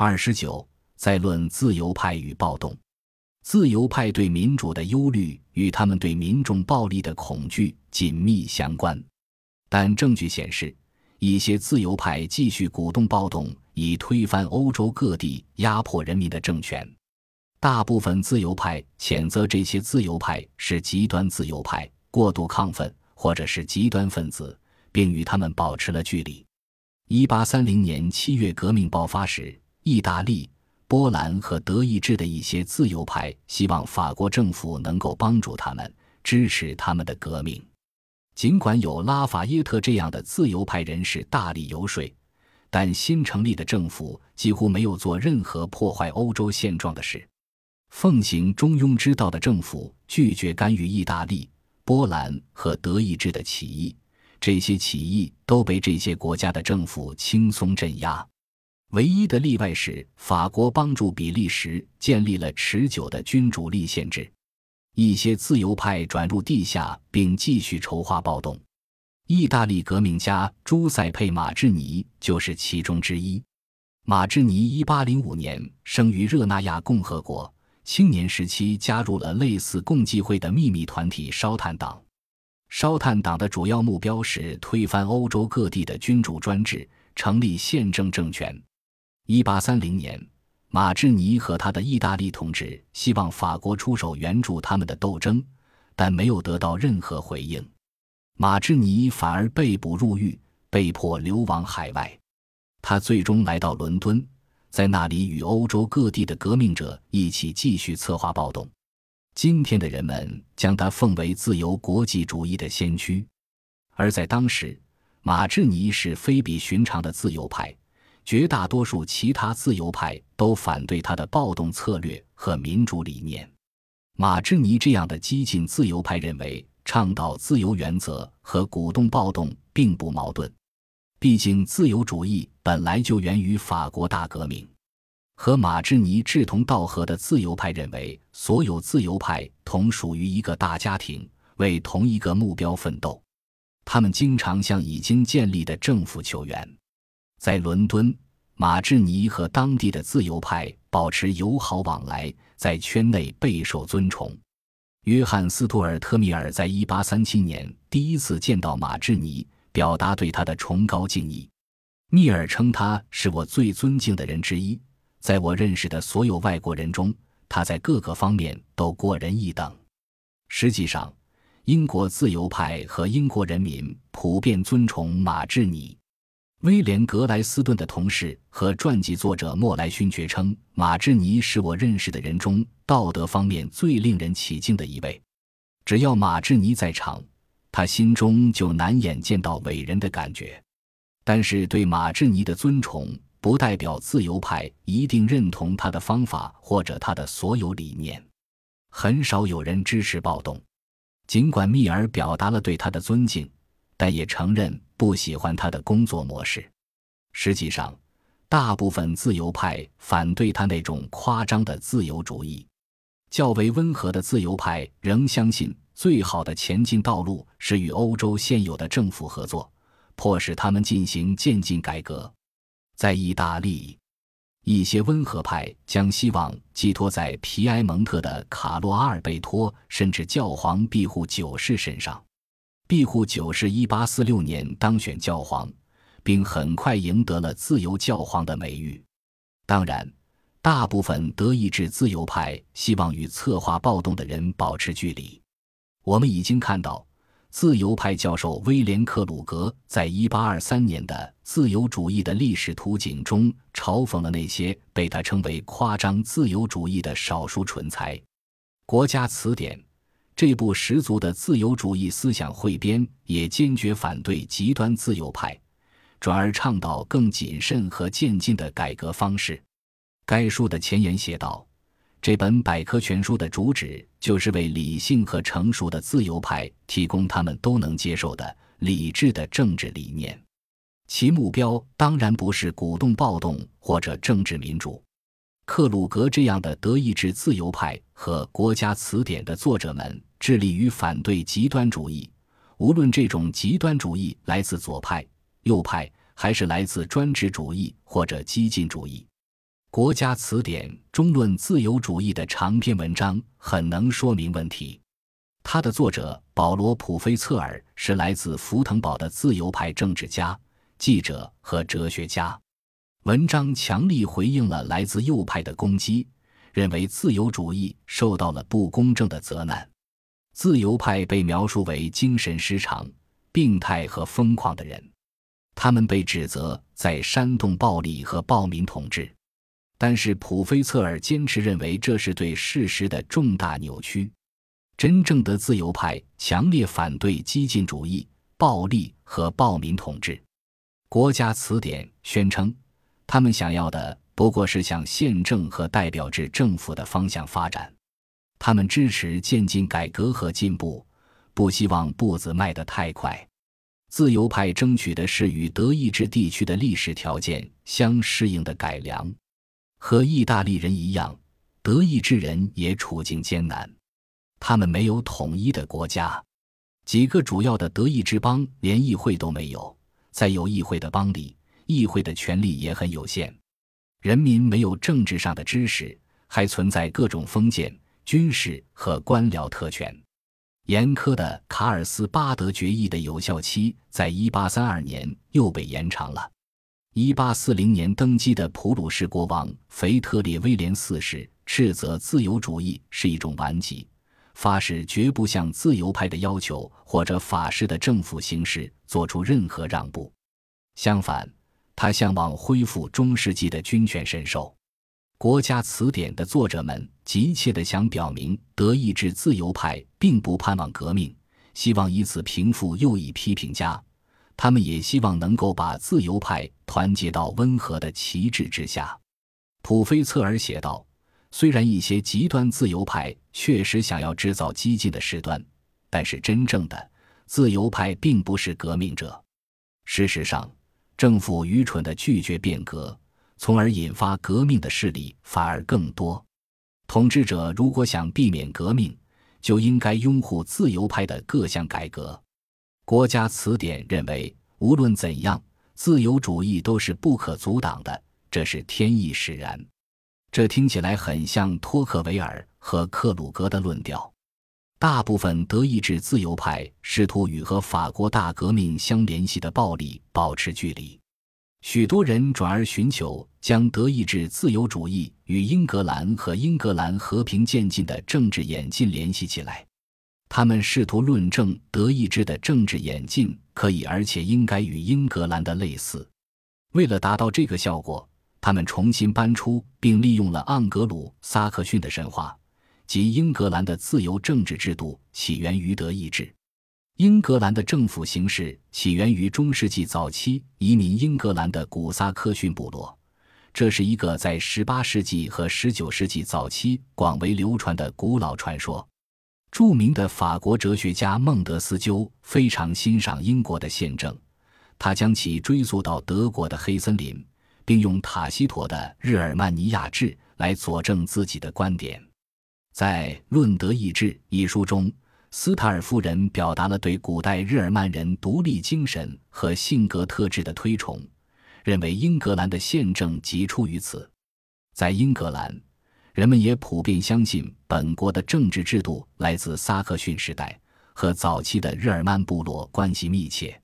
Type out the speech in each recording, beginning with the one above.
二十九，在论自由派与暴动。自由派对民主的忧虑与他们对民众暴力的恐惧紧密相关，但证据显示，一些自由派继续鼓动暴动，以推翻欧洲各地压迫人民的政权。大部分自由派谴责这些自由派是极端自由派、过度亢奋，或者是极端分子，并与他们保持了距离。一八三零年七月革命爆发时，意大利。波兰和德意志的一些自由派希望法国政府能够帮助他们，支持他们的革命。尽管有拉法耶特这样的自由派人士大力游说，但新成立的政府几乎没有做任何破坏欧洲现状的事。奉行中庸之道的政府拒绝干预意大利、波兰和德意志的起义，这些起义都被这些国家的政府轻松镇压。唯一的例外是，法国帮助比利时建立了持久的君主立宪制。一些自由派转入地下，并继续筹划暴动。意大利革命家朱塞佩·马志尼就是其中之一。马志尼1805年生于热那亚共和国，青年时期加入了类似共济会的秘密团体烧炭党。烧炭党的主要目标是推翻欧洲各地的君主专制，成立宪政政权。一八三零年，马志尼和他的意大利同志希望法国出手援助他们的斗争，但没有得到任何回应。马志尼反而被捕入狱，被迫流亡海外。他最终来到伦敦，在那里与欧洲各地的革命者一起继续策划暴动。今天的人们将他奉为自由国际主义的先驱，而在当时，马志尼是非比寻常的自由派。绝大多数其他自由派都反对他的暴动策略和民主理念。马志尼这样的激进自由派认为，倡导自由原则和鼓动暴动并不矛盾。毕竟，自由主义本来就源于法国大革命。和马志尼志同道合的自由派认为，所有自由派同属于一个大家庭，为同一个目标奋斗。他们经常向已经建立的政府求援。在伦敦，马志尼和当地的自由派保持友好往来，在圈内备受尊崇。约翰·斯图尔特·米尔在1837年第一次见到马志尼，表达对他的崇高敬意。密尔称他是我最尊敬的人之一，在我认识的所有外国人中，他在各个方面都过人一等。实际上，英国自由派和英国人民普遍尊崇马志尼。威廉·格莱斯顿的同事和传记作者莫莱勋爵称，马志尼是我认识的人中道德方面最令人起敬的一位。只要马志尼在场，他心中就难掩见到伟人的感觉。但是，对马志尼的尊崇不代表自由派一定认同他的方法或者他的所有理念。很少有人支持暴动，尽管密尔表达了对他的尊敬。但也承认不喜欢他的工作模式。实际上，大部分自由派反对他那种夸张的自由主义。较为温和的自由派仍相信，最好的前进道路是与欧洲现有的政府合作，迫使他们进行渐进改革。在意大利，一些温和派将希望寄托在皮埃蒙特的卡洛阿尔贝托甚至教皇庇护九世身上。庇护九世一八四六年当选教皇，并很快赢得了自由教皇的美誉。当然，大部分德意志自由派希望与策划暴动的人保持距离。我们已经看到，自由派教授威廉·克鲁格在一八二三年的《自由主义的历史图景》中嘲讽了那些被他称为夸张自由主义的少数蠢材。国家词典。这部十足的自由主义思想汇编也坚决反对极端自由派，转而倡导更谨慎和渐进的改革方式。该书的前言写道：“这本百科全书的主旨就是为理性和成熟的自由派提供他们都能接受的理智的政治理念，其目标当然不是鼓动暴动或者政治民主。”克鲁格这样的德意志自由派和《国家词典》的作者们致力于反对极端主义，无论这种极端主义来自左派、右派，还是来自专制主义或者激进主义。国家词典中论自由主义的长篇文章很能说明问题。它的作者保罗·普菲策尔是来自福腾堡的自由派政治家、记者和哲学家。文章强力回应了来自右派的攻击，认为自由主义受到了不公正的责难。自由派被描述为精神失常、病态和疯狂的人，他们被指责在煽动暴力和暴民统治。但是普菲策尔坚持认为这是对事实的重大扭曲。真正的自由派强烈反对激进主义、暴力和暴民统治。国家词典宣称，他们想要的不过是向宪政和代表制政府的方向发展。他们支持渐进改革和进步，不希望步子迈得太快。自由派争取的是与德意志地区的历史条件相适应的改良。和意大利人一样，德意志人也处境艰难。他们没有统一的国家，几个主要的德意志邦连议会都没有。在有议会的邦里，议会的权力也很有限。人民没有政治上的知识，还存在各种封建、军事和官僚特权。严苛的卡尔斯巴德决议的有效期在1832年又被延长了。1840年登基的普鲁士国王腓特烈威廉四世斥责自由主义是一种顽疾。发誓绝不向自由派的要求或者法式的政府形式做出任何让步。相反，他向往恢复中世纪的君权神授。国家词典的作者们急切地想表明，德意志自由派并不盼望革命，希望以此平复右翼批评家。他们也希望能够把自由派团结到温和的旗帜之下。普菲策尔写道。虽然一些极端自由派确实想要制造激进的事端，但是真正的自由派并不是革命者。事实上，政府愚蠢地拒绝变革，从而引发革命的势力反而更多。统治者如果想避免革命，就应该拥护自由派的各项改革。国家词典认为，无论怎样，自由主义都是不可阻挡的，这是天意使然。这听起来很像托克维尔和克鲁格的论调。大部分德意志自由派试图与和法国大革命相联系的暴力保持距离，许多人转而寻求将德意志自由主义与英格兰和英格兰和平渐进的政治演进联系起来。他们试图论证德意志的政治演进可以而且应该与英格兰的类似。为了达到这个效果。他们重新搬出并利用了盎格鲁撒克逊的神话，即英格兰的自由政治制度起源于德意志。英格兰的政府形式起源于中世纪早期移民英格兰的古撒克逊部落，这是一个在18世纪和19世纪早期广为流传的古老传说。著名的法国哲学家孟德斯鸠非常欣赏英国的宪政，他将其追溯到德国的黑森林。并用塔西佗的《日耳曼尼亚志》来佐证自己的观点。在《论德意志》一书中，斯塔尔夫人表达了对古代日耳曼人独立精神和性格特质的推崇，认为英格兰的宪政即出于此。在英格兰，人们也普遍相信本国的政治制度来自萨克逊时代，和早期的日耳曼部落关系密切，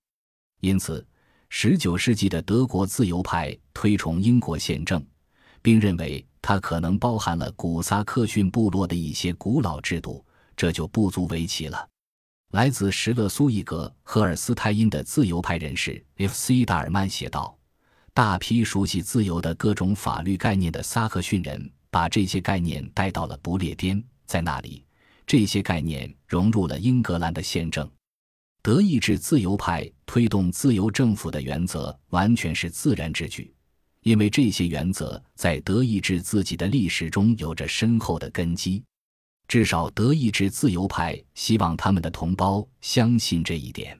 因此。十九世纪的德国自由派推崇英国宪政，并认为它可能包含了古萨克逊部落的一些古老制度，这就不足为奇了。来自什勒苏伊格赫尔斯泰因的自由派人士 F.C. 达尔曼写道：“大批熟悉自由的各种法律概念的萨克逊人，把这些概念带到了不列颠，在那里，这些概念融入了英格兰的宪政。”德意志自由派推动自由政府的原则完全是自然之举，因为这些原则在德意志自己的历史中有着深厚的根基。至少，德意志自由派希望他们的同胞相信这一点。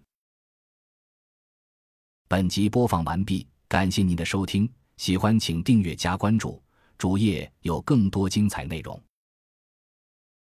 本集播放完毕，感谢您的收听，喜欢请订阅加关注，主页有更多精彩内容。